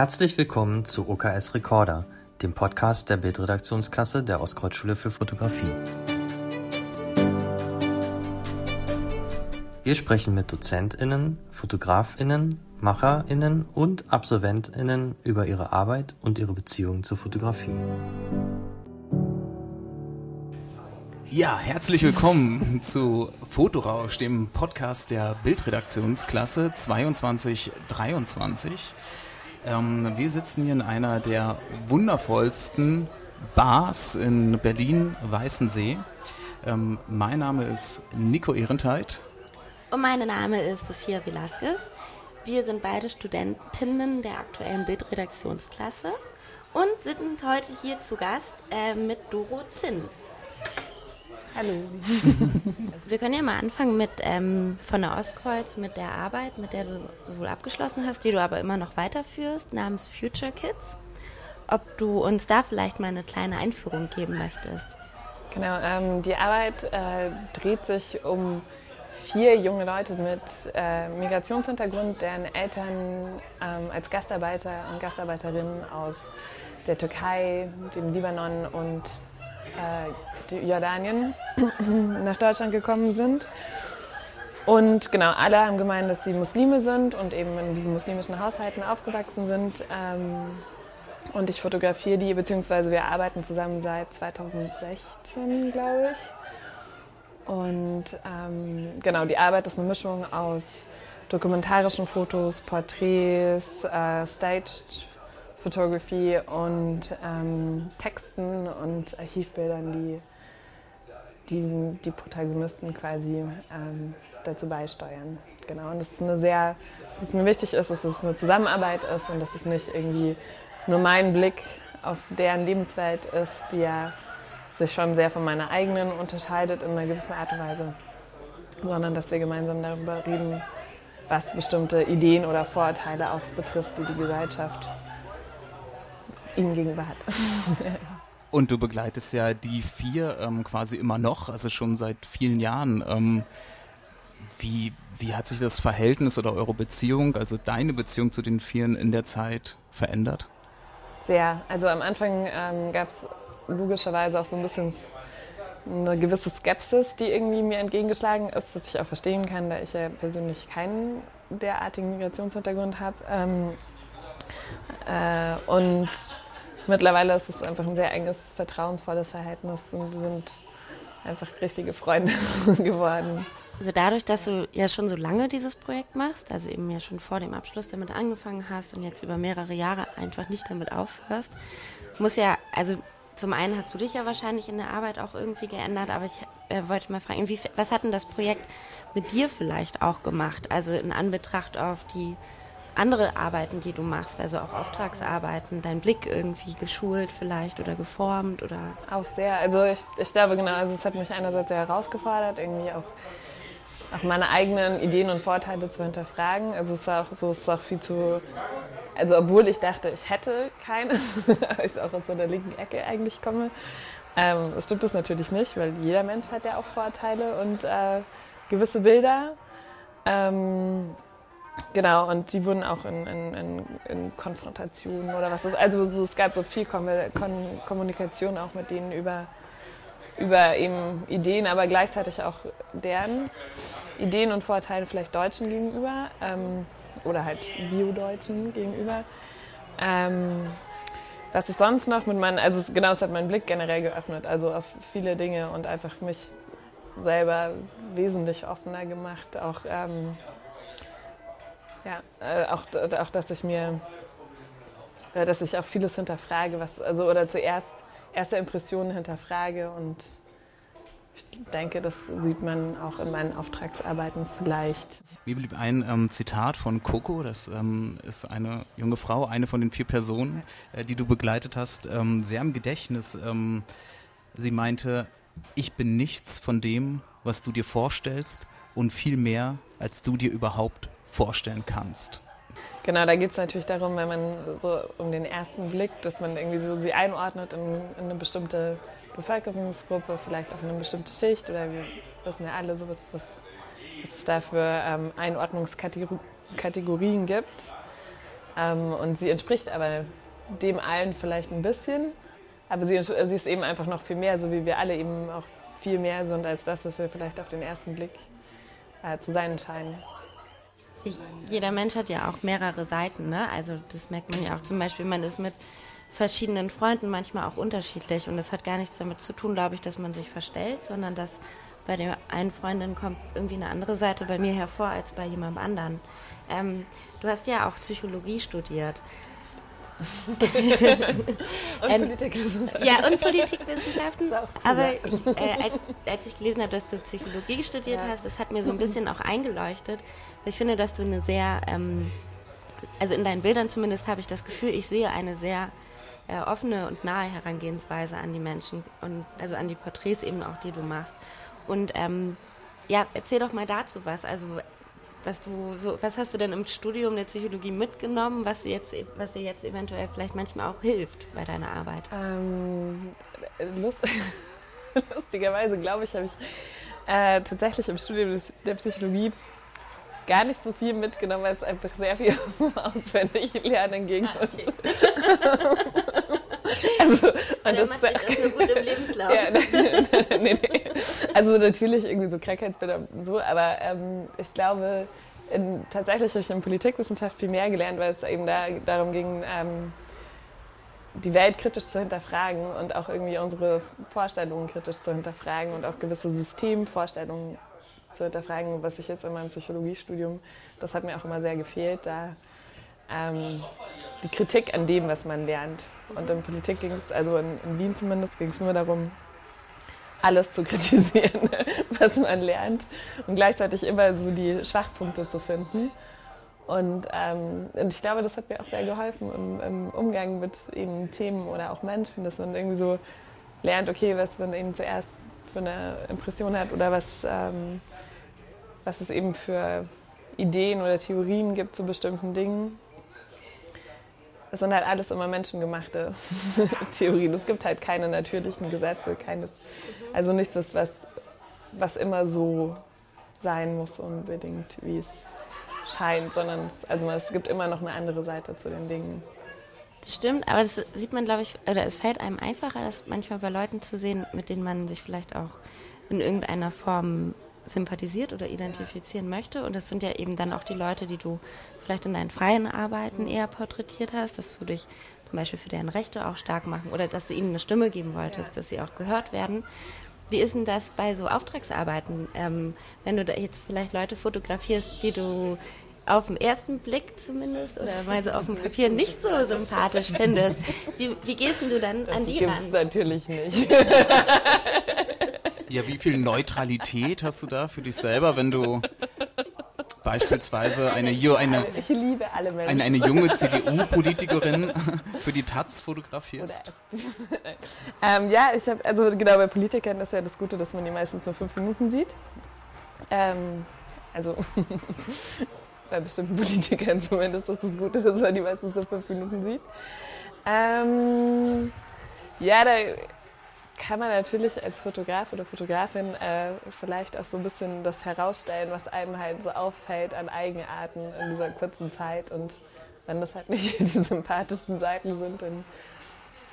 Herzlich willkommen zu OKS Recorder, dem Podcast der Bildredaktionsklasse der Ostkreuzschule für Fotografie. Wir sprechen mit DozentInnen, FotografInnen, MacherInnen und AbsolventInnen über ihre Arbeit und ihre Beziehung zur Fotografie. Ja, herzlich willkommen zu Fotorausch, dem Podcast der Bildredaktionsklasse 2223. Ähm, wir sitzen hier in einer der wundervollsten Bars in Berlin-Weißensee. Ähm, mein Name ist Nico Ehrentheit. Und mein Name ist Sophia Velasquez. Wir sind beide Studentinnen der aktuellen Bildredaktionsklasse und sind heute hier zu Gast äh, mit Doro Zinn. Hallo. Wir können ja mal anfangen mit ähm, von der Ostkreuz, mit der Arbeit, mit der du sowohl abgeschlossen hast, die du aber immer noch weiterführst, namens Future Kids. Ob du uns da vielleicht mal eine kleine Einführung geben möchtest. Genau, ähm, die Arbeit äh, dreht sich um vier junge Leute mit äh, Migrationshintergrund, deren Eltern ähm, als Gastarbeiter und Gastarbeiterinnen aus der Türkei, dem Libanon und äh, Jordanien nach Deutschland gekommen sind. Und genau, alle haben gemeint, dass sie Muslime sind und eben in diesen muslimischen Haushalten aufgewachsen sind. Ähm, und ich fotografiere die, beziehungsweise wir arbeiten zusammen seit 2016, glaube ich. Und ähm, genau, die Arbeit ist eine Mischung aus dokumentarischen Fotos, Porträts, äh, Staged Photography und ähm, Texten und Archivbildern, die die, die Protagonisten quasi ähm, dazu beisteuern. Genau, und das ist eine sehr, was mir wichtig ist, dass es eine Zusammenarbeit ist und dass es nicht irgendwie nur mein Blick auf deren Lebenswelt ist, die ja sich schon sehr von meiner eigenen unterscheidet in einer gewissen Art und Weise, sondern dass wir gemeinsam darüber reden, was bestimmte Ideen oder Vorurteile auch betrifft, die die Gesellschaft ihnen gegenüber hat. Und du begleitest ja die vier ähm, quasi immer noch, also schon seit vielen Jahren. Ähm, wie, wie hat sich das Verhältnis oder eure Beziehung, also deine Beziehung zu den Vieren in der Zeit verändert? Sehr. Also am Anfang ähm, gab es logischerweise auch so ein bisschen eine gewisse Skepsis, die irgendwie mir entgegengeschlagen ist, was ich auch verstehen kann, da ich ja persönlich keinen derartigen Migrationshintergrund habe. Ähm, äh, und mittlerweile ist es einfach ein sehr enges, vertrauensvolles Verhältnis und sind einfach richtige Freunde geworden. Also dadurch, dass du ja schon so lange dieses Projekt machst, also eben ja schon vor dem Abschluss damit angefangen hast und jetzt über mehrere Jahre einfach nicht damit aufhörst, muss ja, also zum einen hast du dich ja wahrscheinlich in der Arbeit auch irgendwie geändert, aber ich äh, wollte mal fragen, was hat denn das Projekt mit dir vielleicht auch gemacht? Also in Anbetracht auf die andere Arbeiten, die du machst, also auch Auftragsarbeiten, dein Blick irgendwie geschult vielleicht oder geformt oder? Auch sehr. Also ich, ich glaube genau, also es hat mich einerseits sehr herausgefordert, irgendwie auch, auch meine eigenen Ideen und Vorteile zu hinterfragen. Also es war auch so, ist auch viel zu, also obwohl ich dachte, ich hätte keine, ich auch aus so einer linken Ecke eigentlich komme, ähm, stimmt das natürlich nicht, weil jeder Mensch hat ja auch Vorteile und äh, gewisse Bilder. Ähm, Genau, und die wurden auch in, in, in, in Konfrontationen oder was ist. Also so, es gab so viel Kon Kon Kommunikation auch mit denen über, über eben Ideen, aber gleichzeitig auch deren Ideen und Vorteile vielleicht Deutschen gegenüber ähm, oder halt Bio-Deutschen gegenüber. Ähm, was ist sonst noch mit meinen, also genau, es hat meinen Blick generell geöffnet, also auf viele Dinge und einfach mich selber wesentlich offener gemacht, auch ähm, ja, äh, auch, auch, dass ich mir, äh, dass ich auch vieles hinterfrage, was, also oder zuerst erste Impressionen hinterfrage und ich denke, das sieht man auch in meinen Auftragsarbeiten vielleicht. Mir blieb ein ähm, Zitat von Coco, das ähm, ist eine junge Frau, eine von den vier Personen, äh, die du begleitet hast, ähm, sehr im Gedächtnis. Ähm, sie meinte, ich bin nichts von dem, was du dir vorstellst und viel mehr, als du dir überhaupt vorstellen kannst. Genau, da geht es natürlich darum, wenn man so um den ersten Blick, dass man irgendwie so sie einordnet in, in eine bestimmte Bevölkerungsgruppe, vielleicht auch in eine bestimmte Schicht oder wir wissen ja alle so, was, was, es da für ähm, Einordnungskategorien gibt. Ähm, und sie entspricht aber dem allen vielleicht ein bisschen, aber sie, sie ist eben einfach noch viel mehr, so wie wir alle eben auch viel mehr sind als das, was wir vielleicht auf den ersten Blick äh, zu sein scheinen. Jeder Mensch hat ja auch mehrere Seiten, ne? Also das merkt man ja auch zum Beispiel, man ist mit verschiedenen Freunden manchmal auch unterschiedlich und das hat gar nichts damit zu tun, glaube ich, dass man sich verstellt, sondern dass bei der einen Freundin kommt irgendwie eine andere Seite bei mir hervor als bei jemandem anderen. Ähm, du hast ja auch Psychologie studiert. und ähm, Politikwissenschaften. Ja, und Politikwissenschaften. Aber ich, äh, als, als, ich gelesen habe, dass du Psychologie studiert ja. hast, das hat mir so ein bisschen auch eingeleuchtet. Ich finde, dass du eine sehr, ähm, also in deinen Bildern zumindest habe ich das Gefühl, ich sehe eine sehr äh, offene und nahe Herangehensweise an die Menschen und also an die Porträts eben auch, die du machst. Und ähm, ja, erzähl doch mal dazu was. Also was du so, was hast du denn im Studium der Psychologie mitgenommen, was dir jetzt, was dir jetzt eventuell vielleicht manchmal auch hilft bei deiner Arbeit? Ähm, lust, lustigerweise glaube ich, habe ich äh, tatsächlich im Studium der Psychologie gar nicht so viel mitgenommen, weil es einfach sehr viel auswendig lernen ging. Ah, okay. also, und das, macht das nur gut im Lebenslauf. Ja, nee, nee, nee. Also natürlich irgendwie so Krankheitsbilder und so, aber ähm, ich glaube, in, tatsächlich habe ich in Politikwissenschaft viel mehr gelernt, weil es eben da, darum ging, ähm, die Welt kritisch zu hinterfragen und auch irgendwie unsere Vorstellungen kritisch zu hinterfragen und auch gewisse Systemvorstellungen zu hinterfragen, was ich jetzt in meinem Psychologiestudium, das hat mir auch immer sehr gefehlt, da ähm, die Kritik an dem, was man lernt. Und in Politik ging es, also in, in Wien zumindest, ging es nur darum, alles zu kritisieren, was man lernt und gleichzeitig immer so die Schwachpunkte zu finden. Und, ähm, und ich glaube, das hat mir auch sehr geholfen im, im, Umgang mit eben Themen oder auch Menschen, dass man irgendwie so lernt, okay, was man eben zuerst für eine Impression hat oder was, ähm, was es eben für Ideen oder Theorien gibt zu bestimmten Dingen. Es sind halt alles immer menschengemachte Theorien. Es gibt halt keine natürlichen Gesetze, keines, also nichts, was, was immer so sein muss unbedingt, wie es scheint, sondern es, also es gibt immer noch eine andere Seite zu den Dingen. Das stimmt, aber das sieht man, glaube ich, oder es fällt einem einfacher, das manchmal bei Leuten zu sehen, mit denen man sich vielleicht auch in irgendeiner Form sympathisiert oder identifizieren möchte. Und das sind ja eben dann auch die Leute, die du vielleicht in deinen freien Arbeiten eher porträtiert hast, dass du dich zum Beispiel für deren Rechte auch stark machen oder dass du ihnen eine Stimme geben wolltest, dass sie auch gehört werden. Wie ist denn das bei so Auftragsarbeiten, ähm, wenn du da jetzt vielleicht Leute fotografierst, die du auf den ersten Blick zumindest oder mal so auf dem Papier nicht so sympathisch findest. Wie, wie gehst du dann das an die ran? natürlich nicht. Ja, wie viel Neutralität hast du da für dich selber, wenn du beispielsweise eine, eine, eine, eine junge CDU-Politikerin für die Taz fotografierst? ähm, ja, ich habe, also genau, bei Politikern ist ja das Gute, dass man die meistens nur fünf Minuten sieht. Ähm, also bei bestimmten Politikern zumindest ist das Gute, dass man die meistens nur fünf Minuten sieht. Ähm, ja, da kann man natürlich als Fotograf oder Fotografin äh, vielleicht auch so ein bisschen das herausstellen, was einem halt so auffällt an Eigenarten in dieser kurzen Zeit. Und wenn das halt nicht die sympathischen Seiten sind, dann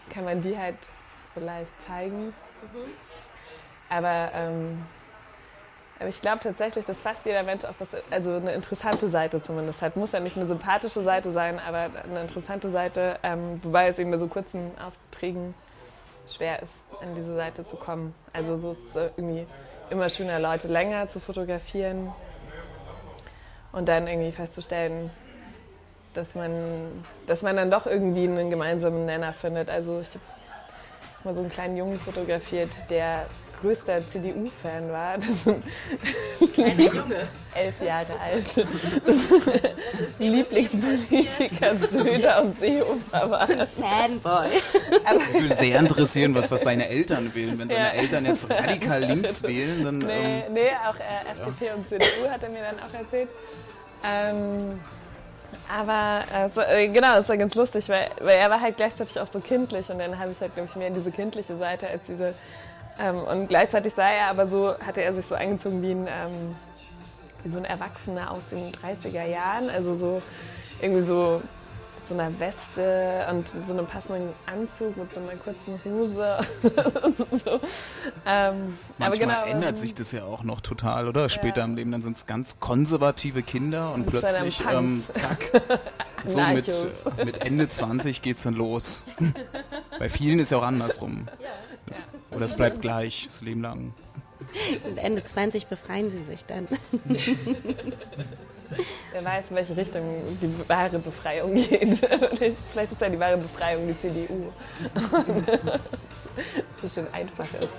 kann man die halt vielleicht zeigen. Mhm. Aber, ähm, aber ich glaube tatsächlich, dass fast jeder Mensch auch was, also eine interessante Seite zumindest hat. Muss ja nicht eine sympathische Seite sein, aber eine interessante Seite, ähm, wobei es eben bei so kurzen Aufträgen schwer ist, an diese Seite zu kommen. Also so ist es irgendwie immer schöner, Leute länger zu fotografieren und dann irgendwie festzustellen, dass man, dass man dann doch irgendwie einen gemeinsamen Nenner findet. Also ich habe mal so einen kleinen Jungen fotografiert, der größter CDU-Fan war. Das sind Ein Junge. Elf Jahre alt. Lieblingspolitiker Söder und Seehofer war. Fanboy. Ich würde sehr interessieren, was, was seine Eltern wählen. Wenn seine ja. Eltern jetzt radikal links wählen, dann... Nee, ähm, nee auch äh, FDP und CDU hat er mir dann auch erzählt. Ähm, aber also, äh, genau, das war ganz lustig, weil, weil er war halt gleichzeitig auch so kindlich und dann habe ich halt, glaube ich, mehr diese kindliche Seite als diese ähm, und gleichzeitig sah er aber so, hatte er sich so angezogen wie ein, ähm, wie so ein Erwachsener aus den 30er Jahren. Also so irgendwie so so einer Weste und so einem passenden Anzug mit so einer kurzen Hose. so. ähm, Manchmal genau, ändert sich das ja auch noch total, oder? Später ja. im Leben, dann sind es ganz konservative Kinder und, und plötzlich, ähm, zack, so mit, mit Ende 20 geht es dann los. Bei vielen ist ja auch andersrum. Das, oder es bleibt gleich, das Leben lang. Und Ende 20 befreien sie sich dann. Wer weiß, in welche Richtung die wahre Befreiung geht. Vielleicht ist ja die wahre Befreiung die CDU. so schön einfach ist.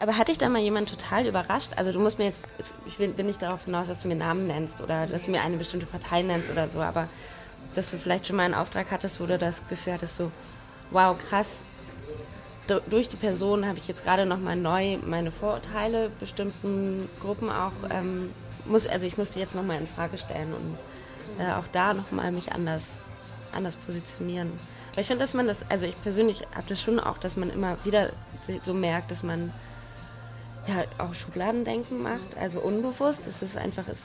Aber hat dich da mal jemand total überrascht? Also du musst mir jetzt, ich will, will nicht darauf hinaus, dass du mir Namen nennst oder dass du mir eine bestimmte Partei nennst oder so, aber dass du vielleicht schon mal einen Auftrag hattest, wo du das Gefühl hattest, so, wow, krass, durch die Person habe ich jetzt gerade nochmal neu meine Vorurteile bestimmten Gruppen auch ähm, muss, also ich musste jetzt nochmal in Frage stellen und äh, auch da nochmal mich anders, anders positionieren. Weil ich finde, dass man das, also ich persönlich habe das schon auch, dass man immer wieder so merkt, dass man ja auch Schubladendenken macht, also unbewusst. Es ist einfach, es,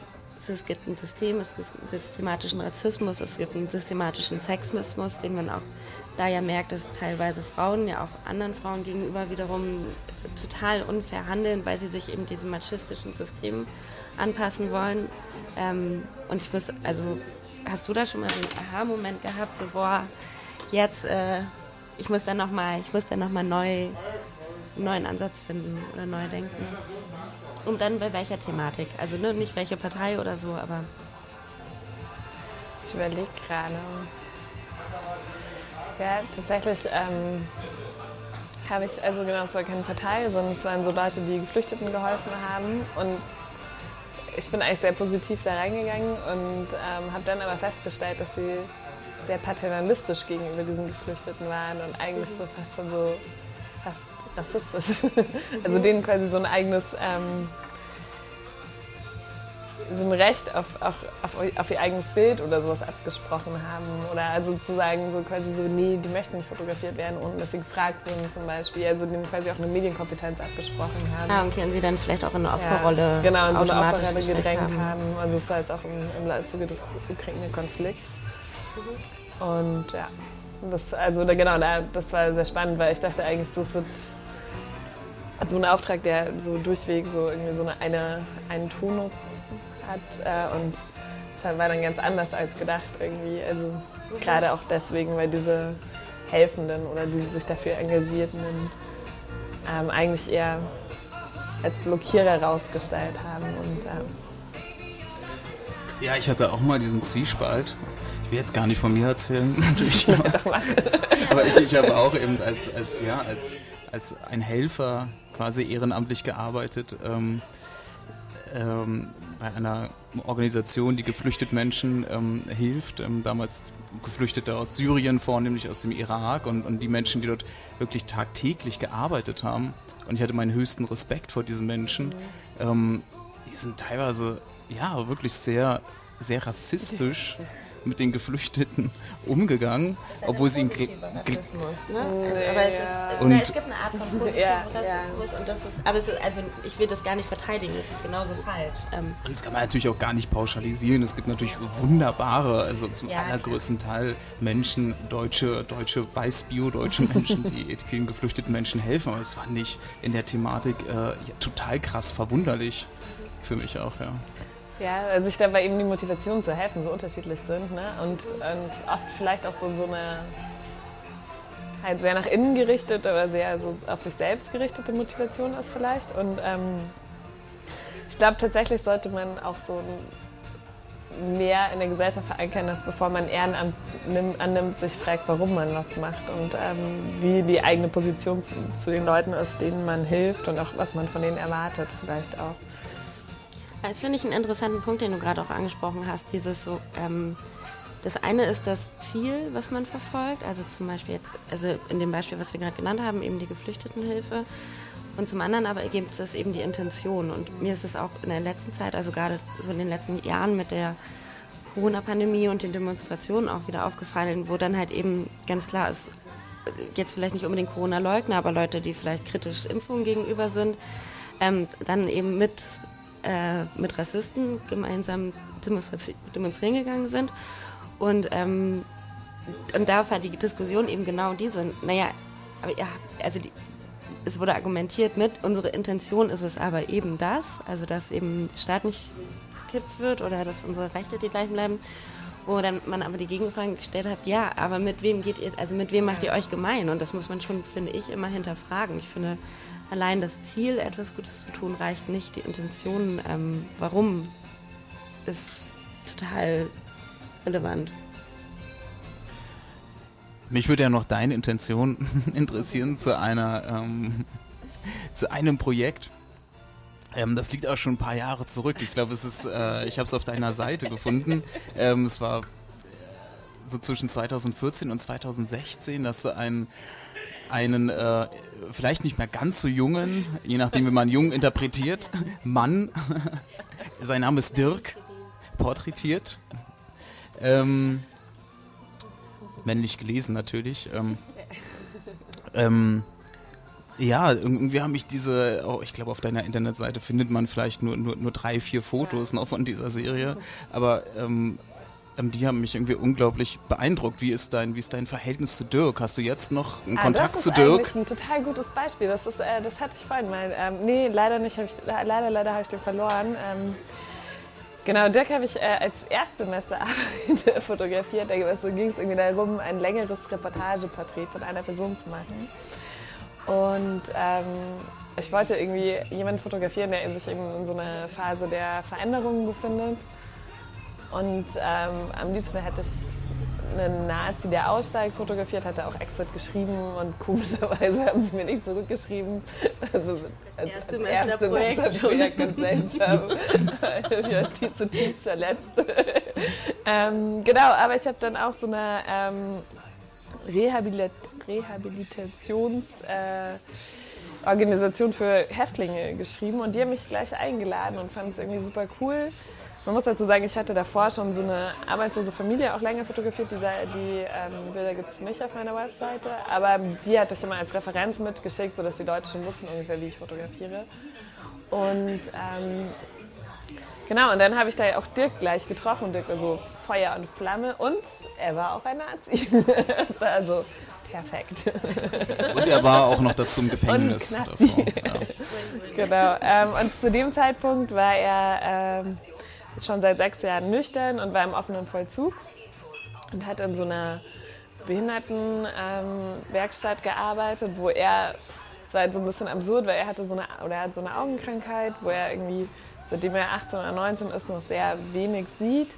es gibt ein System, es gibt einen systematischen Rassismus, es gibt einen systematischen Sexismus, den man auch da ja merkt, dass teilweise Frauen ja auch anderen Frauen gegenüber wiederum total unfair handeln, weil sie sich eben diesem machistischen System anpassen wollen. Ähm, und ich muss, also hast du da schon mal so einen Aha-Moment gehabt, so boah, jetzt, äh, ich muss dann nochmal, ich muss dann nochmal neu, einen neuen Ansatz finden oder neu denken. Und dann bei welcher Thematik? Also ne, nicht welche Partei oder so, aber. Ich überlege gerade. Ja, tatsächlich ähm, habe ich, also genau, es war keine Partei, sondern es waren so Leute, die Geflüchteten geholfen haben. Und ich bin eigentlich sehr positiv da reingegangen und ähm, habe dann aber festgestellt, dass sie sehr paternalistisch gegenüber diesen Geflüchteten waren und eigentlich so fast schon so fast rassistisch. also denen quasi so ein eigenes ähm, so ein Recht auf, auf, auf, auf, ihr eigenes Bild oder sowas abgesprochen haben. Oder also sozusagen so quasi so, nee, die möchten nicht fotografiert werden, ohne dass sie gefragt wurden zum Beispiel. Also denen quasi auch eine Medienkompetenz abgesprochen haben. Ah, okay, und sie dann vielleicht auch in eine Opferrolle ja, Genau, in so eine Opferrolle gedrängt haben. haben. Also es ist halt auch im, im Zuge des Ukraine-Konflikts. Und ja, das, also genau, das war sehr spannend, weil ich dachte eigentlich, das wird also ein Auftrag, der so durchweg so irgendwie so eine, eine einen Tonus hat äh, und das war dann ganz anders als gedacht irgendwie. Also gerade auch deswegen, weil diese Helfenden oder die sich dafür engagierten ähm, eigentlich eher als Blockierer rausgestellt haben. Und, ähm ja, ich hatte auch mal diesen Zwiespalt. Ich will jetzt gar nicht von mir erzählen, natürlich. Aber ich, ich habe auch eben als, als, ja, als, als ein Helfer quasi ehrenamtlich gearbeitet. Ähm, ähm, bei einer Organisation, die geflüchteten Menschen ähm, hilft. Ähm, damals Geflüchtete aus Syrien, vornehmlich aus dem Irak und, und die Menschen, die dort wirklich tagtäglich gearbeitet haben. Und ich hatte meinen höchsten Respekt vor diesen Menschen. Mhm. die sind teilweise ja wirklich sehr, sehr rassistisch mit den Geflüchteten umgegangen, obwohl sie ihn Rassismus, ne? Also, aber es, ist, und, es gibt eine Art von positiven ja, Rassismus ja. und das ist, aber es ist, also ich will das gar nicht verteidigen, das ist genauso falsch. Ähm, und das kann man natürlich auch gar nicht pauschalisieren. Es gibt natürlich wunderbare, also zum ja, allergrößten. Teil Menschen, deutsche, deutsche Weißbio-deutsche Menschen, die vielen geflüchteten Menschen helfen, aber es fand ich in der Thematik äh, total krass verwunderlich für mich auch, ja. Ja, also ich glaube, weil eben die Motivationen zu helfen so unterschiedlich sind ne? und, und oft vielleicht auch so, so eine halt sehr nach innen gerichtet, aber sehr so auf sich selbst gerichtete Motivation ist vielleicht. Und ähm, ich glaube, tatsächlich sollte man auch so mehr in der Gesellschaft verankern, dass bevor man Ehrenamt annimmt, sich fragt, warum man was macht und ähm, wie die eigene Position zu, zu den Leuten ist, denen man hilft und auch was man von denen erwartet vielleicht auch. Das finde ich einen interessanten Punkt, den du gerade auch angesprochen hast. Dieses so, ähm, das eine ist das Ziel, was man verfolgt. Also zum Beispiel jetzt, also in dem Beispiel, was wir gerade genannt haben, eben die Geflüchtetenhilfe. Und zum anderen aber gibt es eben die Intention. Und mir ist es auch in der letzten Zeit, also gerade so in den letzten Jahren mit der Corona-Pandemie und den Demonstrationen auch wieder aufgefallen, wo dann halt eben ganz klar ist, jetzt vielleicht nicht unbedingt Corona-Leugner, aber Leute, die vielleicht kritisch Impfungen gegenüber sind, ähm, dann eben mit äh, mit Rassisten gemeinsam demonstrieren gegangen sind. Und, ähm, und da war die Diskussion eben genau diese. Naja, aber ja, also die, es wurde argumentiert mit, unsere Intention ist es aber eben das, also dass eben der Staat nicht gekippt wird oder dass unsere Rechte die gleichen bleiben. Wo dann man aber die Gegenfrage gestellt hat, ja, aber mit wem geht ihr, also mit wem macht ihr euch gemein? Und das muss man schon, finde ich, immer hinterfragen. Ich finde, allein das Ziel, etwas Gutes zu tun, reicht nicht. Die Intention, ähm, warum, ist total relevant. Mich würde ja noch deine Intention interessieren zu einer ähm, zu einem Projekt. Ähm, das liegt auch schon ein paar Jahre zurück. Ich glaube, es ist, äh, ich habe es auf deiner Seite gefunden. Ähm, es war so zwischen 2014 und 2016, dass du einen einen äh, vielleicht nicht mehr ganz so jungen, je nachdem wie man jung interpretiert, Mann, sein Name ist Dirk, porträtiert. Ähm, männlich gelesen natürlich. Ähm, ähm, ja, irgendwie haben mich diese, oh, ich glaube auf deiner Internetseite findet man vielleicht nur, nur, nur drei, vier Fotos noch von dieser Serie, aber ähm, ähm, die haben mich irgendwie unglaublich beeindruckt. Wie ist dein, wie ist dein Verhältnis zu Dirk? Hast du jetzt noch einen ah, Kontakt zu Dirk? Das ist ein total gutes Beispiel. Das, ist, äh, das hatte ich vorhin mal. Ähm, nee, leider nicht. Ich, leider, leider habe ich den verloren. Ähm, Genau, Dirk habe ich äh, als Erstsemesterarbeit fotografiert. Da ging es irgendwie darum, ein längeres Reportageporträt von einer Person zu machen. Und ähm, ich wollte irgendwie jemanden fotografieren, der sich in so einer Phase der Veränderungen befindet. Und ähm, am liebsten hätte ich einen Nazi, der aussteigt, fotografiert, hat er auch Exit geschrieben und komischerweise haben sie mir nicht zurückgeschrieben. Also als, erste als erste Projekt ganz seltsam. ich war zutiefst verletzt. ähm, genau, aber ich habe dann auch so eine ähm, Rehabilit Rehabilitations... Äh, Organisation für Häftlinge geschrieben und die haben mich gleich eingeladen und fanden es irgendwie super cool. Man muss dazu sagen, ich hatte davor schon so eine arbeitslose Familie auch länger fotografiert. Die, die ähm, Bilder gibt es nicht auf meiner Webseite, aber die hatte ich immer als Referenz mitgeschickt, sodass die Leute schon wussten ungefähr, wie ich fotografiere. Und ähm, genau, und dann habe ich da auch Dirk gleich getroffen. Dirk war so Feuer und Flamme und er war auch ein Nazi. also perfekt. Und er war auch noch dazu im Gefängnis. Ja. genau. Ähm, und zu dem Zeitpunkt war er ähm, schon seit sechs Jahren nüchtern und war im offenen Vollzug und hat in so einer Behindertenwerkstatt ähm, gearbeitet, wo er, es war halt so ein bisschen absurd, weil er hatte so eine, oder er hat so eine Augenkrankheit, wo er irgendwie, seitdem er 18 oder 19 ist, noch sehr wenig sieht.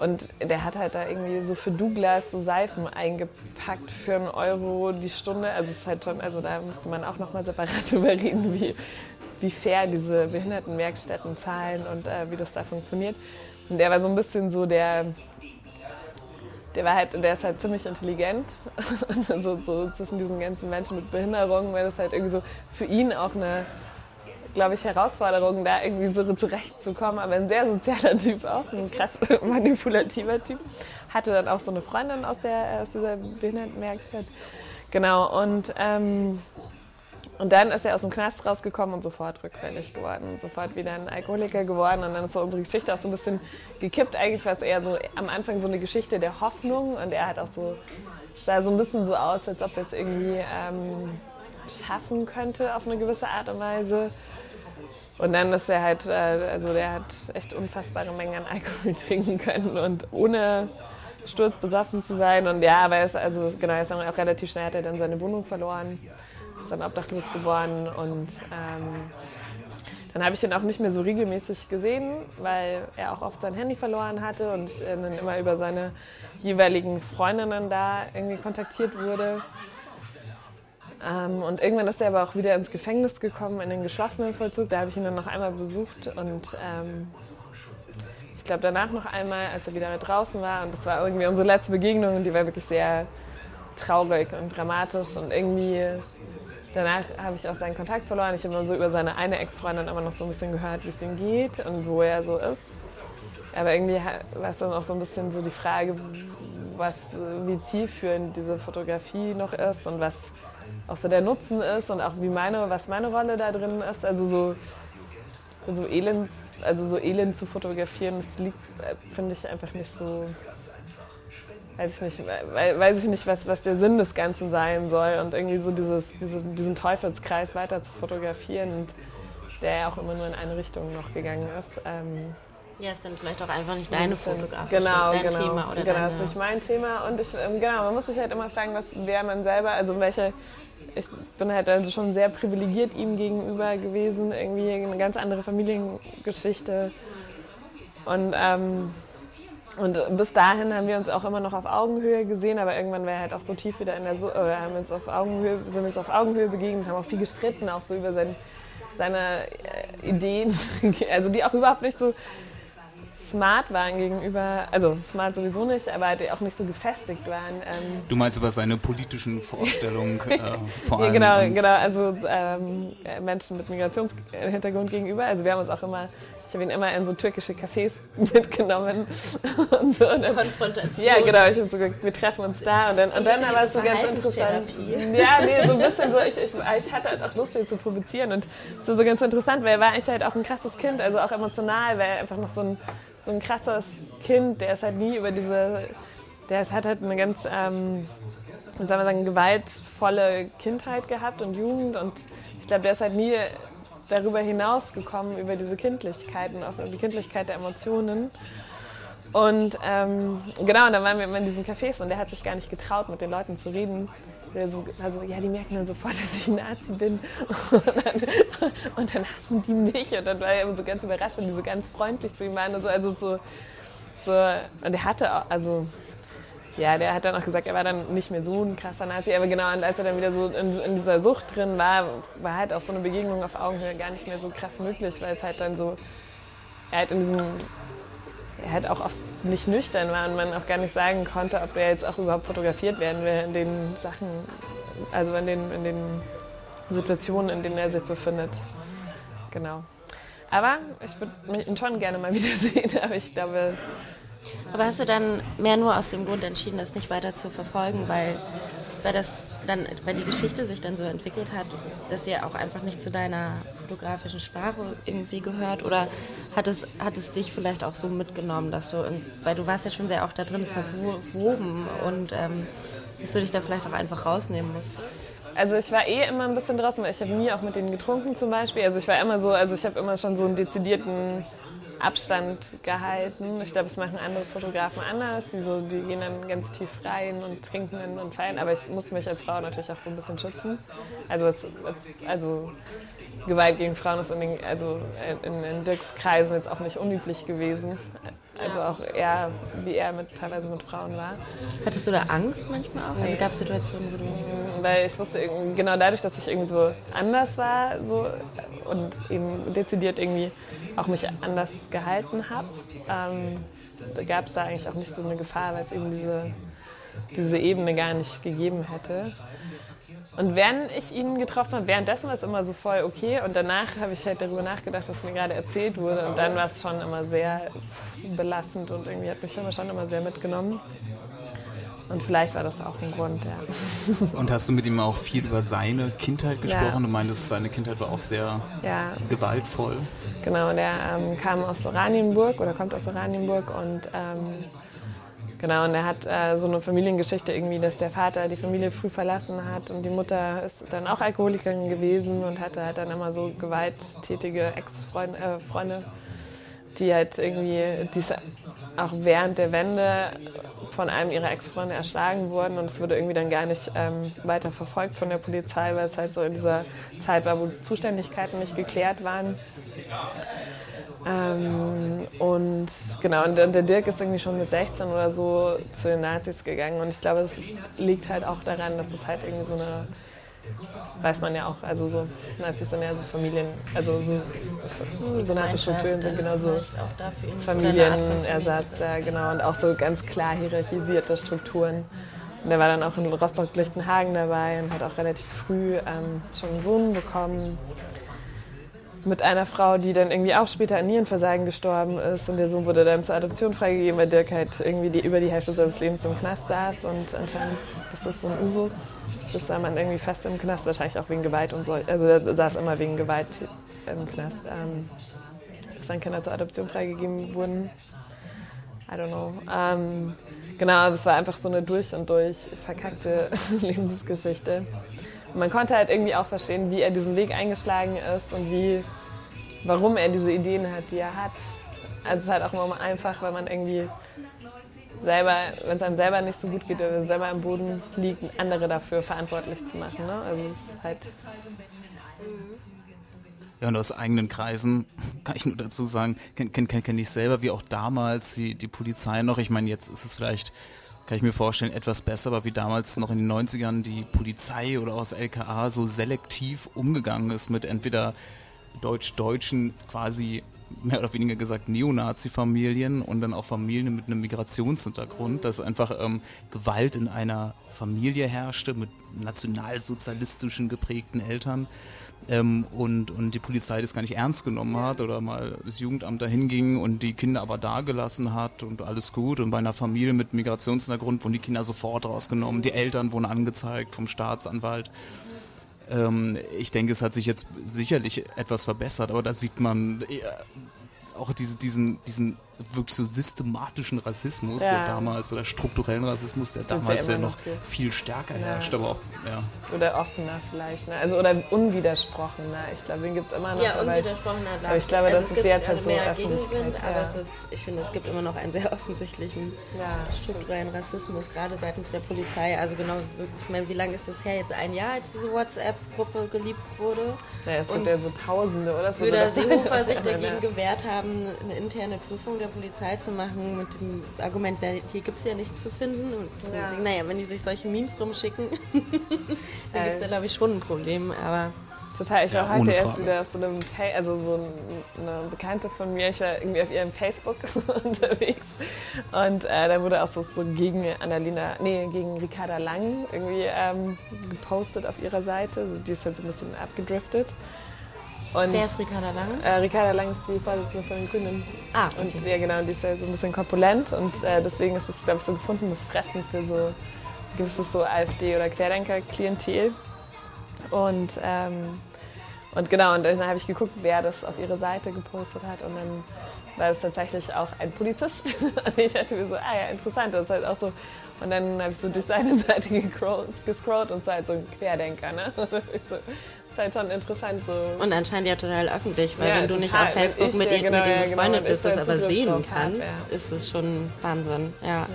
Und der hat halt da irgendwie so für Douglas so Seifen eingepackt für einen Euro die Stunde. Also es ist halt schon, also da müsste man auch nochmal separat überreden, wie, wie fair diese Behindertenwerkstätten zahlen und äh, wie das da funktioniert. Und der war so ein bisschen so der, der war halt, der ist halt ziemlich intelligent, so, so zwischen diesen ganzen Menschen mit Behinderungen, weil das halt irgendwie so für ihn auch eine, glaube ich, Herausforderung, da irgendwie so zurechtzukommen. Aber ein sehr sozialer Typ auch, ein krass manipulativer Typ. Hatte dann auch so eine Freundin aus, der, aus dieser Behindertenwerkstatt. Genau, und ähm, und dann ist er aus dem Knast rausgekommen und sofort rückfällig geworden sofort wieder ein Alkoholiker geworden. Und dann ist so unsere Geschichte auch so ein bisschen gekippt. Eigentlich war es eher so am Anfang so eine Geschichte der Hoffnung. Und er hat auch so, sah so ein bisschen so aus, als ob er es irgendwie ähm, schaffen könnte auf eine gewisse Art und Weise. Und dann ist er halt, äh, also der hat echt unfassbare Mengen an Alkohol trinken können und ohne sturzbesoffen zu sein. Und ja, aber er ist, also genau, er ist auch relativ schnell hat er dann seine Wohnung verloren ist dann obdachlos geworden und ähm, dann habe ich ihn auch nicht mehr so regelmäßig gesehen, weil er auch oft sein Handy verloren hatte und ich äh, dann immer über seine jeweiligen Freundinnen da irgendwie kontaktiert wurde. Ähm, und irgendwann ist er aber auch wieder ins Gefängnis gekommen, in den geschlossenen Vollzug. Da habe ich ihn dann noch einmal besucht und ähm, ich glaube danach noch einmal, als er wieder draußen war. Und das war irgendwie unsere letzte Begegnung und die war wirklich sehr traurig und dramatisch und irgendwie danach habe ich auch seinen Kontakt verloren. Ich habe immer so über seine eine Ex-Freundin immer noch so ein bisschen gehört, wie es ihm geht und wo er so ist. Aber irgendwie war es dann auch so ein bisschen so die Frage, was, wie zielführend diese Fotografie noch ist und was auch so der Nutzen ist und auch wie meine, was meine Rolle da drin ist. Also so, so elend, also so elend zu fotografieren, das liegt, finde ich einfach nicht so weiß ich nicht, weiß ich nicht was, was der Sinn des Ganzen sein soll und irgendwie so dieses, diese, diesen Teufelskreis weiter zu fotografieren und der ja auch immer nur in eine Richtung noch gegangen ist. Ähm, ja, ist dann vielleicht auch einfach nicht deine Fotografie, genau, dein genau, Thema oder genau, deine... ist nicht mein Thema und ich, ähm, genau, man muss sich halt immer fragen, was, wer man selber, also welche, ich bin halt also schon sehr privilegiert ihm gegenüber gewesen, irgendwie eine ganz andere Familiengeschichte und ähm, und bis dahin haben wir uns auch immer noch auf Augenhöhe gesehen, aber irgendwann war er halt auch so tief wieder in der, so oder haben uns auf Augenhöhe, sind uns auf Augenhöhe begegnet, haben auch viel gestritten, auch so über sein, seine äh, Ideen, also die auch überhaupt nicht so smart waren gegenüber, also smart sowieso nicht, aber halt auch nicht so gefestigt waren. Ähm, du meinst über seine politischen Vorstellungen äh, vor allem? ja, genau, genau, also ähm, Menschen mit Migrationshintergrund gegenüber. Also wir haben uns auch immer ich habe ihn immer in so türkische Cafés mitgenommen. Und so. Und dann, Konfrontation. Ja, genau. Ich habe so gesagt, wir treffen uns da. Und dann, und dann war es so ganz interessant. Ja, nee, so ein bisschen so. Ich, ich, ich hatte halt auch Lust, ihn zu provozieren. Und so, so ganz interessant, weil er war eigentlich halt auch ein krasses Kind, also auch emotional, weil er einfach noch so ein, so ein krasses Kind, der ist halt nie über diese, der ist, hat halt eine ganz, ähm, sagen wir sagen, gewaltvolle Kindheit gehabt und Jugend und ich glaube, der ist halt nie darüber hinaus gekommen, über diese Kindlichkeit und auch die Kindlichkeit der Emotionen. Und ähm, genau, und dann waren wir immer in diesen Cafés und der hat sich gar nicht getraut, mit den Leuten zu reden. So, also, ja, die merken dann sofort, dass ich ein Nazi bin. Und dann, und dann hassen die mich. Und dann war er immer so ganz überrascht, wenn die so ganz freundlich zu ihm waren. Und so, also so, so, und er hatte auch, also ja, der hat dann auch gesagt, er war dann nicht mehr so ein krasser Nazi, aber genau, und als er dann wieder so in, in, dieser Sucht drin war, war halt auch so eine Begegnung auf Augenhöhe gar nicht mehr so krass möglich, weil es halt dann so, er halt in diesem, er halt auch oft nicht nüchtern war und man auch gar nicht sagen konnte, ob er jetzt auch überhaupt fotografiert werden will in den Sachen, also in den, in den Situationen, in denen er sich befindet. Genau. Aber ich würde ihn schon gerne mal wiedersehen, aber ich glaube, aber hast du dann mehr nur aus dem Grund entschieden, das nicht weiter zu verfolgen, weil, weil, das dann, weil die Geschichte sich dann so entwickelt hat, dass sie auch einfach nicht zu deiner fotografischen Sprache irgendwie gehört? Oder hat es, hat es dich vielleicht auch so mitgenommen, dass du, weil du warst ja schon sehr auch da drin verwoben und ähm, dass du dich da vielleicht auch einfach rausnehmen musst? Also ich war eh immer ein bisschen draußen, weil ich habe nie auch mit denen getrunken zum Beispiel. Also ich war immer so, also ich habe immer schon so einen dezidierten Abstand gehalten. Ich glaube, das machen andere Fotografen anders. Die, so, die gehen dann ganz tief rein und trinken und feiern. Aber ich muss mich als Frau natürlich auch so ein bisschen schützen. Also, es, also Gewalt gegen Frauen ist in, den, also in, in Dirks Kreisen jetzt auch nicht unüblich gewesen. Also auch eher, wie er mit, teilweise mit Frauen war. Hattest du da Angst manchmal auch? Also gab es Situationen, wo du... Mm, weil ich wusste, genau dadurch, dass ich irgendwie so anders war so, und eben dezidiert irgendwie auch mich anders gehalten habe, ähm, gab es da eigentlich auch nicht so eine Gefahr, weil es eben diese, diese Ebene gar nicht gegeben hätte. Und wenn ich ihn getroffen habe, währenddessen war es immer so voll okay und danach habe ich halt darüber nachgedacht, was mir gerade erzählt wurde und dann war es schon immer sehr belastend und irgendwie hat mich schon immer sehr mitgenommen. Und vielleicht war das auch ein Grund, ja. Und hast du mit ihm auch viel über seine Kindheit gesprochen? Ja. Du meintest, seine Kindheit war auch sehr ja. gewaltvoll. Genau, der ähm, kam aus Oranienburg oder kommt aus Oranienburg und ähm, Genau, und er hat äh, so eine Familiengeschichte irgendwie, dass der Vater die Familie früh verlassen hat und die Mutter ist dann auch Alkoholikerin gewesen und hatte halt dann immer so gewalttätige Ex-Freunde, äh, die halt irgendwie, die auch während der Wende von einem ihrer Ex-Freunde erschlagen wurden und es wurde irgendwie dann gar nicht ähm, weiter verfolgt von der Polizei, weil es halt so in dieser Zeit war, wo Zuständigkeiten nicht geklärt waren. Ähm, und genau, und, der Dirk ist irgendwie schon mit 16 oder so zu den Nazis gegangen. Und ich glaube, es liegt halt auch daran, dass das halt irgendwie so eine, weiß man ja auch, also so Nazis sind ja so Familien, also so, so Nazi-Strukturen sind genau so Familienersatz, ja genau, und auch so ganz klar hierarchisierte Strukturen. Und er war dann auch in Rostock-Lichtenhagen dabei und hat auch relativ früh ähm, schon einen Sohn bekommen mit einer Frau, die dann irgendwie auch später an Nierenversagen gestorben ist. Und der Sohn wurde dann zur Adoption freigegeben, weil Dirk halt irgendwie die, über die Hälfte seines Lebens im Knast saß. Und anscheinend ist das so ein Usus. Das sah man irgendwie fest im Knast, wahrscheinlich auch wegen Gewalt und so. Also er saß immer wegen Gewalt im Knast. Ähm, dass dann Kinder zur Adoption freigegeben wurden. I don't know. Ähm, genau, es war einfach so eine durch und durch verkackte Lebensgeschichte. Und man konnte halt irgendwie auch verstehen, wie er diesen Weg eingeschlagen ist und wie, warum er diese Ideen hat, die er hat. Also es ist halt auch immer einfach, weil man irgendwie selber, wenn es einem selber nicht so gut geht oder selber am Boden liegt, andere dafür verantwortlich zu machen. Ne? Also halt ja, und aus eigenen Kreisen kann ich nur dazu sagen, kenne kenn, kenn, kenn ich selber, wie auch damals die, die Polizei noch. Ich meine, jetzt ist es vielleicht, kann ich mir vorstellen, etwas besser, aber wie damals noch in den 90ern die Polizei oder aus LKA so selektiv umgegangen ist mit entweder deutsch-deutschen quasi mehr oder weniger gesagt Neonazi-Familien und dann auch Familien mit einem Migrationshintergrund, dass einfach ähm, Gewalt in einer Familie herrschte mit nationalsozialistischen geprägten Eltern ähm, und, und die Polizei das gar nicht ernst genommen hat oder mal das Jugendamt dahin ging und die Kinder aber da gelassen hat und alles gut. Und bei einer Familie mit Migrationshintergrund wurden die Kinder sofort rausgenommen, die Eltern wurden angezeigt vom Staatsanwalt. Ähm, ich denke, es hat sich jetzt sicherlich etwas verbessert, aber da sieht man auch diese, diesen, diesen wirklich so systematischen Rassismus, ja. der damals, oder strukturellen Rassismus, der damals ja, noch viel, viel stärker ja. herrscht, aber auch, ja. Oder offener vielleicht, ne? also oder unwidersprochener. Ich glaube, den gibt es immer noch. Ja, unwidersprochener, aber, aber ich glaube, also das ist jetzt halt so mehr Gegenwind, aber es ist, ich finde, es gibt immer noch einen sehr offensichtlichen strukturellen Rassismus, gerade seitens der Polizei. Also genau, ich meine, wie lange ist das her? Jetzt ein Jahr, als diese WhatsApp-Gruppe geliebt wurde. Ja, es gibt ja so Tausende, oder? So, Söder Seehofer sich dagegen gewehrt haben, eine interne Prüfung der Polizei zu machen mit dem Argument, hier gibt es ja nichts zu finden. Und ja. denke, naja, wenn die sich solche Memes rumschicken, dann äh. gibt es da glaube ich schon ein Problem. Aber Total, ich war ja, heute erst wieder auf so einem, also so eine Bekannte von mir, ich war irgendwie auf ihrem Facebook unterwegs und äh, da wurde auch so, so, gegen Annalena, nee, gegen Ricarda Lang irgendwie ähm, gepostet auf ihrer Seite, die ist halt so ein bisschen abgedriftet und Wer ist Ricarda Lang? Äh, Ricarda Lang ist die Vorsitzende von den Grünen. Ah, okay. Und ja, genau, die ist ja so ein bisschen korpulent und äh, deswegen ist es, glaube ich, so gefundenes Fressen für so gewisses so AfD- oder Querdenker-Klientel. Und, ähm, und genau, und dann habe ich geguckt, wer das auf ihre Seite gepostet hat und dann war es tatsächlich auch ein Polizist. und ich dachte mir so, ah ja, interessant, das ist halt auch so. Und dann habe ich so durch seine Seite gescrollt und es war halt so ein Querdenker, ne? ist halt schon interessant so. Und anscheinend ja total öffentlich, weil ja, wenn du nicht auf Facebook ich, mit, ja, genau, mit ihm befreundet genau, bist, das aber sehen kannst, ja. ist es schon Wahnsinn. Ja.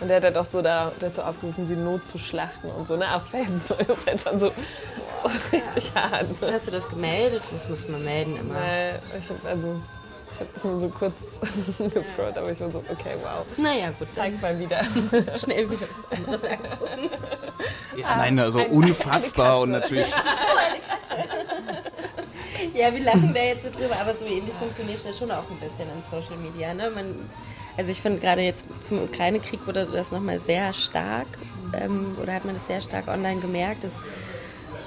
Und der hat halt auch so da, dazu aufgerufen, sie Not zu schlachten und so, ne? Auf Facebook ist halt schon so, so richtig hart. Ne? Hast du das gemeldet? Das muss man melden immer. Weil, ich, also, ich habe das nur so kurz gescrollt, aber ich war so, okay, wow. Naja, gut. Zeig mal wieder. Schnell wieder was anderes angucken. Ja, nein, also unfassbar und natürlich. ja, wir lachen da jetzt so drüber, aber so ähnlich funktioniert es ja schon auch ein bisschen in Social Media. Ne? Man, also ich finde gerade jetzt zum Ukraine-Krieg wurde das nochmal sehr stark, ähm, oder hat man das sehr stark online gemerkt, dass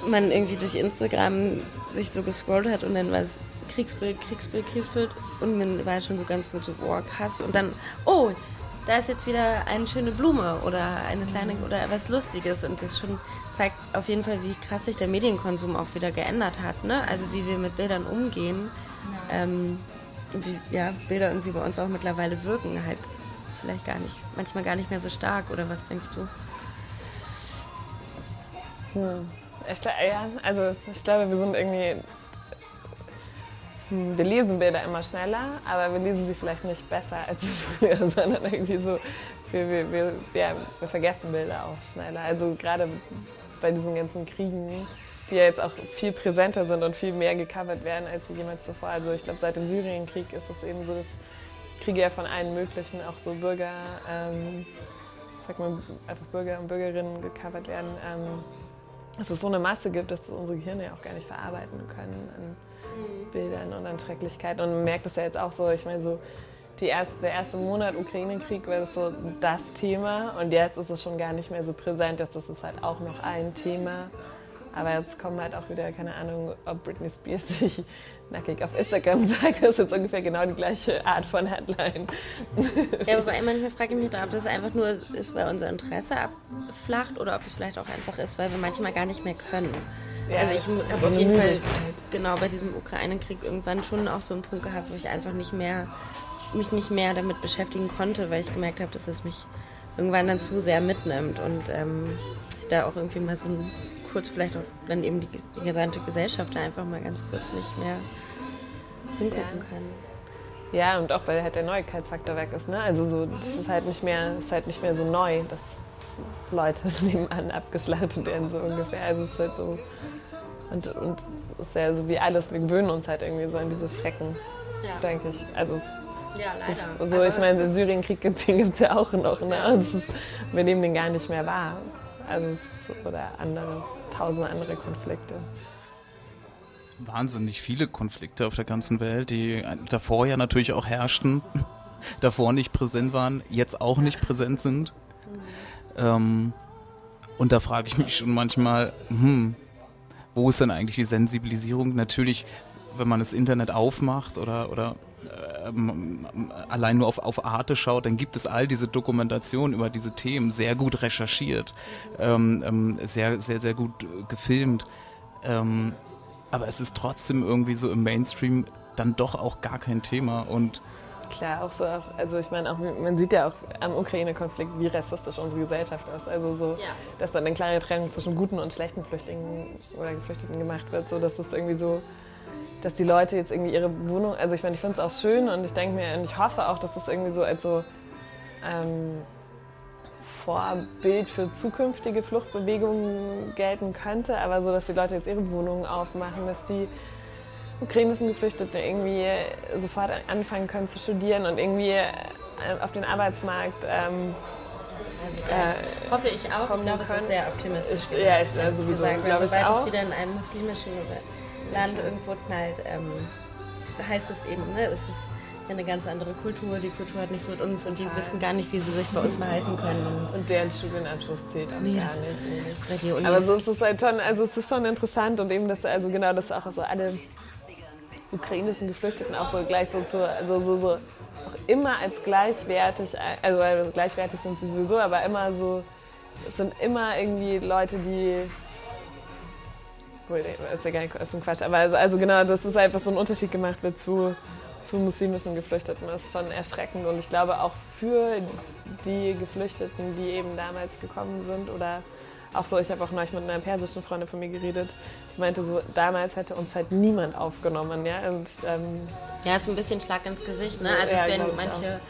man irgendwie durch Instagram sich so gescrollt hat und dann war es Kriegsbild, Kriegsbild, Kriegsbild und man war schon so ganz gut so, boah, krass. Und dann, oh, da ist jetzt wieder eine schöne Blume oder eine kleine oder was Lustiges und das schon zeigt auf jeden Fall, wie krass sich der Medienkonsum auch wieder geändert hat, ne? Also wie wir mit Bildern umgehen, ähm, wie ja, Bilder irgendwie bei uns auch mittlerweile wirken, halt vielleicht gar nicht, manchmal gar nicht mehr so stark oder was denkst du? Hm. Ich, ja, also ich glaube, wir sind irgendwie wir lesen Bilder immer schneller, aber wir lesen sie vielleicht nicht besser als früher, sondern irgendwie so, wir, wir, wir, ja, wir vergessen Bilder auch schneller. Also gerade bei diesen ganzen Kriegen, die ja jetzt auch viel präsenter sind und viel mehr gecovert werden als jemals zuvor. Also ich glaube, seit dem Syrienkrieg ist es eben so, dass Kriege ja von allen möglichen, auch so Bürger, ähm, sag mal, einfach Bürger und Bürgerinnen gecovert werden. Ähm, dass es so eine Masse gibt, dass unsere Gehirne ja auch gar nicht verarbeiten können mhm. Bildern und an Schrecklichkeiten. Und man merkt es ja jetzt auch so, ich meine, so erste, der erste Monat Ukraine-Krieg war das so das Thema und jetzt ist es schon gar nicht mehr so präsent, jetzt ist es halt auch noch ein Thema. Aber jetzt kommen halt auch wieder, keine Ahnung, ob Britney Spears sich nackig auf Instagram zeigt, das ist jetzt ungefähr genau die gleiche Art von Headline. Ja, aber manchmal frage ich mich da, ob das einfach nur ist, weil unser Interesse abflacht oder ob es vielleicht auch einfach ist, weil wir manchmal gar nicht mehr können. Ja, also ich habe auf jeden Fall genau bei diesem Ukraine-Krieg irgendwann schon auch so einen Punkt gehabt, wo ich einfach nicht mehr mich nicht mehr damit beschäftigen konnte, weil ich gemerkt habe, dass es mich irgendwann dann zu sehr mitnimmt und ähm, da auch irgendwie mal so ein, kurz vielleicht auch dann eben die, die gesamte Gesellschaft da einfach mal ganz kurz nicht mehr hingucken ja. kann. Ja, und auch weil halt der Neuigkeitsfaktor weg ist. Ne? Also so, das ist halt nicht mehr, ist halt nicht mehr so neu, dass Leute nebenan abgeschlachtet werden, so ungefähr. Also es ist halt so. Und, und es ist ja so wie alles, wir gewöhnen uns halt irgendwie so an diese Schrecken, ja. denke ich. Also ja, leider. So, so ich meine, den Syrienkrieg gibt es ja auch noch. Ne? Ist, wir nehmen den gar nicht mehr wahr. Also, oder andere, tausende andere Konflikte wahnsinnig viele Konflikte auf der ganzen Welt, die davor ja natürlich auch herrschten, davor nicht präsent waren, jetzt auch nicht präsent sind. Ähm, und da frage ich mich schon manchmal, hm, wo ist denn eigentlich die Sensibilisierung? Natürlich, wenn man das Internet aufmacht oder, oder allein nur auf, auf Arte schaut, dann gibt es all diese Dokumentationen über diese Themen, sehr gut recherchiert, ähm, ähm sehr, sehr, sehr gut gefilmt. Ähm, aber es ist trotzdem irgendwie so im Mainstream dann doch auch gar kein Thema und Klar, auch so, also ich meine, auch, man sieht ja auch am Ukraine-Konflikt, wie rassistisch unsere Gesellschaft ist. Also so, ja. dass dann eine klare Trennung zwischen guten und schlechten Flüchtlingen oder Geflüchteten gemacht wird, so dass es irgendwie so, dass die Leute jetzt irgendwie ihre Wohnung, also ich meine, ich finde es auch schön und ich denke mir, und ich hoffe auch, dass das irgendwie so als so ähm, Vorbild für zukünftige Fluchtbewegungen gelten könnte, aber so, dass die Leute jetzt ihre Wohnungen aufmachen, dass die ukrainischen Geflüchteten irgendwie sofort anfangen können zu studieren und irgendwie äh, auf den Arbeitsmarkt ähm, äh, hoffe ich auch. Ich glaube, es ist sehr optimistisch. ja, ist ja sowieso. Gesagt, weil sobald es wieder in einem muslimischen Land irgendwo knallt, ähm, heißt es eben, ne, es ist eine ganz andere Kultur. Die Kultur hat nichts mit uns und die wissen gar nicht, wie sie sich bei uns verhalten können. Und deren Studienabschluss zählt auch nee, gar nicht. Aber so ist es halt schon, also es ist schon interessant und eben, dass also genau, dass auch so alle ukrainischen Geflüchteten auch so gleich so zu, also so, so auch immer als gleichwertig, also gleichwertig sind sie sowieso, aber immer so, es sind immer irgendwie Leute, die ist ja gar nicht, ist ein Quatsch, aber also, also genau, dass es einfach so ein Unterschied gemacht wird zu zu muslimischen Geflüchteten ist schon erschreckend und ich glaube auch für die Geflüchteten, die eben damals gekommen sind oder auch so, ich habe auch neulich mit einer persischen Freundin von mir geredet, die meinte so, damals hätte uns halt niemand aufgenommen, ja. Und, ähm, ja, ist ein bisschen Schlag ins Gesicht, ne? Also ja, wenn manche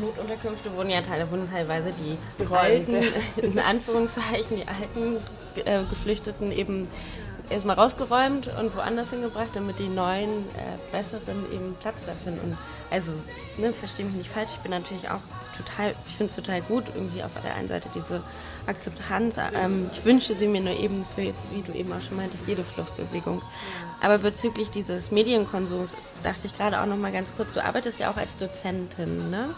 Notunterkünfte wurden ja wurden teilweise die Geräumt. alten, in Anführungszeichen, die alten äh, Geflüchteten eben erstmal rausgeräumt und woanders hingebracht, damit die neuen, äh, besseren eben Platz da finden. Also, ne, verstehe mich nicht falsch, ich bin natürlich auch total, ich finde es total gut, irgendwie auf der einen Seite diese Akzeptanz. Ähm, ich wünsche sie mir nur eben für, wie du eben auch schon meintest, jede Fluchtbewegung. Aber bezüglich dieses Medienkonsums dachte ich gerade auch noch mal ganz kurz, du arbeitest ja auch als Dozentin, ne?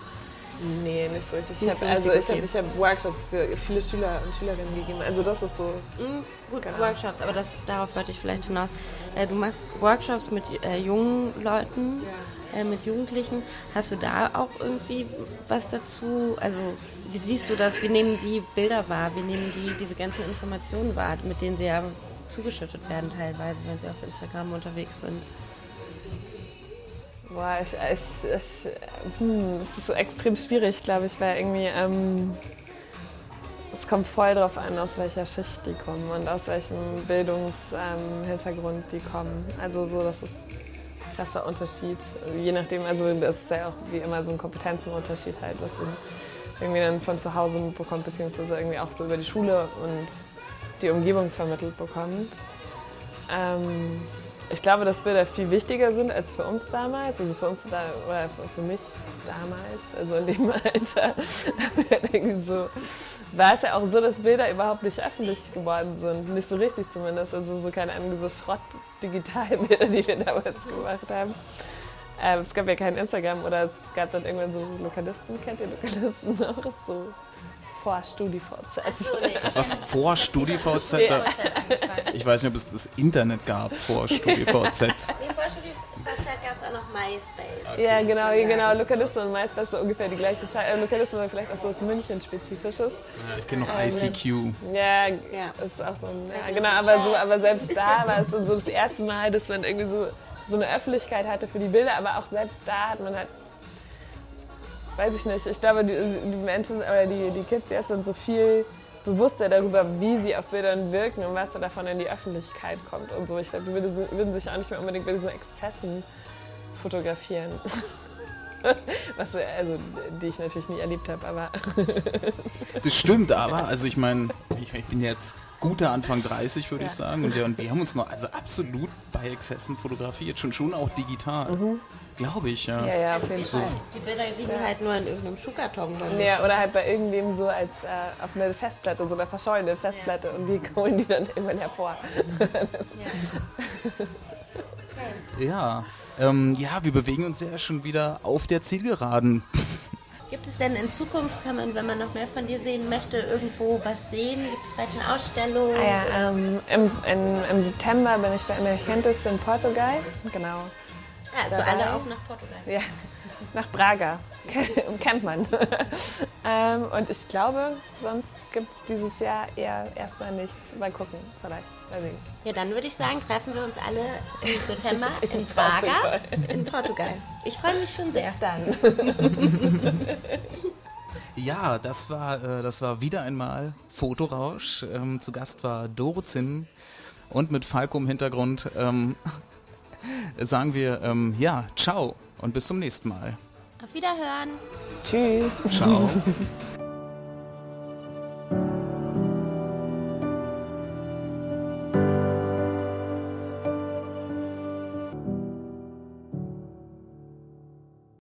Nee, nicht so richtig. Ich habe also ich hab, ich hab Workshops für viele Schüler und Schülerinnen gegeben. Also das ist so. Mhm, gut, genau. Workshops, aber das, darauf wollte ich vielleicht hinaus. Äh, du machst Workshops mit äh, jungen Leuten, ja. äh, mit Jugendlichen. Hast du da auch irgendwie was dazu? Also wie siehst du das? Wie nehmen die Bilder wahr? Wie nehmen die diese ganzen Informationen wahr, mit denen sie ja zugeschüttet werden teilweise, wenn sie auf Instagram unterwegs sind? Boah, ich, ich, ich hm, es ist extrem schwierig, glaube ich, weil irgendwie ähm, es kommt voll darauf an, aus welcher Schicht die kommen und aus welchem Bildungshintergrund ähm, die kommen. Also so, das ist ein krasser Unterschied. Je nachdem, also das ist ja auch wie immer so ein Kompetenzenunterschied halt, was man irgendwie dann von zu Hause mitbekommt, beziehungsweise irgendwie auch so über die Schule und die Umgebung vermittelt bekommt. Ähm, ich glaube, dass Bilder viel wichtiger sind als für uns damals, also für uns da, oder für mich damals, also in dem Alter. so, war es ja auch so, dass Bilder überhaupt nicht öffentlich geworden sind, nicht so richtig zumindest, also so keine Ahnung, so Schrott-Digitalbilder, die wir damals gemacht haben. Ähm, es gab ja kein Instagram oder es gab dann irgendwann so Lokalisten, kennt ihr Lokalisten noch? So vor StudiVZ. So, nee. Das was vor StudiVZ? Ja. Ich weiß nicht, ob es das Internet gab vor StudiVZ. nee, vor StudiVZ gab es auch noch MySpace. Okay. Ja, genau, genau. Lokalisten und MySpace so ungefähr die gleiche Zeit. Äh, Lokalisten war vielleicht auch so was München-spezifisches. Ja, ich kenne noch ähm, ICQ. Ja, ja, ist auch so ein, ja, genau, aber, so, aber selbst da war es so das erste Mal, dass man irgendwie so, so eine Öffentlichkeit hatte für die Bilder, aber auch selbst da hat man halt weiß ich nicht. Ich glaube, die, die Menschen oder die, die Kids jetzt sind so viel bewusster darüber, wie sie auf Bildern wirken und was da davon in die Öffentlichkeit kommt und so. Ich glaube, die würden, würden sich auch nicht mehr unbedingt bei diesen Exzessen fotografieren. Was, also, die ich natürlich nie erlebt habe, aber. das stimmt aber. Also ich meine, ich, ich, bin jetzt guter Anfang 30, würde ja. ich sagen. Und, ja, und wir haben uns noch also absolut bei Exzessen fotografiert, schon schon auch digital. Mhm. Glaube ich, ja. Ja, ja, auf jeden so. Fall. Die Bilder liegen halt nur in irgendeinem Schuhkarton. Ja, oder halt bei irgendwem so als äh, auf eine Festplatte, so eine verschollene Festplatte ja. und die holen die dann irgendwann hervor. Ja. ja. Ähm, ja, wir bewegen uns ja schon wieder auf der Zielgeraden. Gibt es denn in Zukunft, kann man, wenn man noch mehr von dir sehen möchte, irgendwo was sehen? Gibt es vielleicht eine Ausstellung? Ah ja, ähm, im, in, im, September bin ich bei Emergentes in Portugal. Genau. Ja, also alle auf nach Portugal. Ja, nach Braga. Kennt man. ähm, und ich glaube, sonst gibt es dieses Jahr eher erstmal nichts. Mal gucken, vielleicht. Ja, dann würde ich sagen, treffen wir uns alle im September in Braga, in Portugal. Ich freue mich schon sehr. Bis dann. Ja, das war, äh, das war wieder einmal Fotorausch. Ähm, zu Gast war Doro Zinn und mit Falco im Hintergrund ähm, sagen wir ähm, ja, ciao und bis zum nächsten Mal. Auf Wiederhören. Tschüss. Ciao.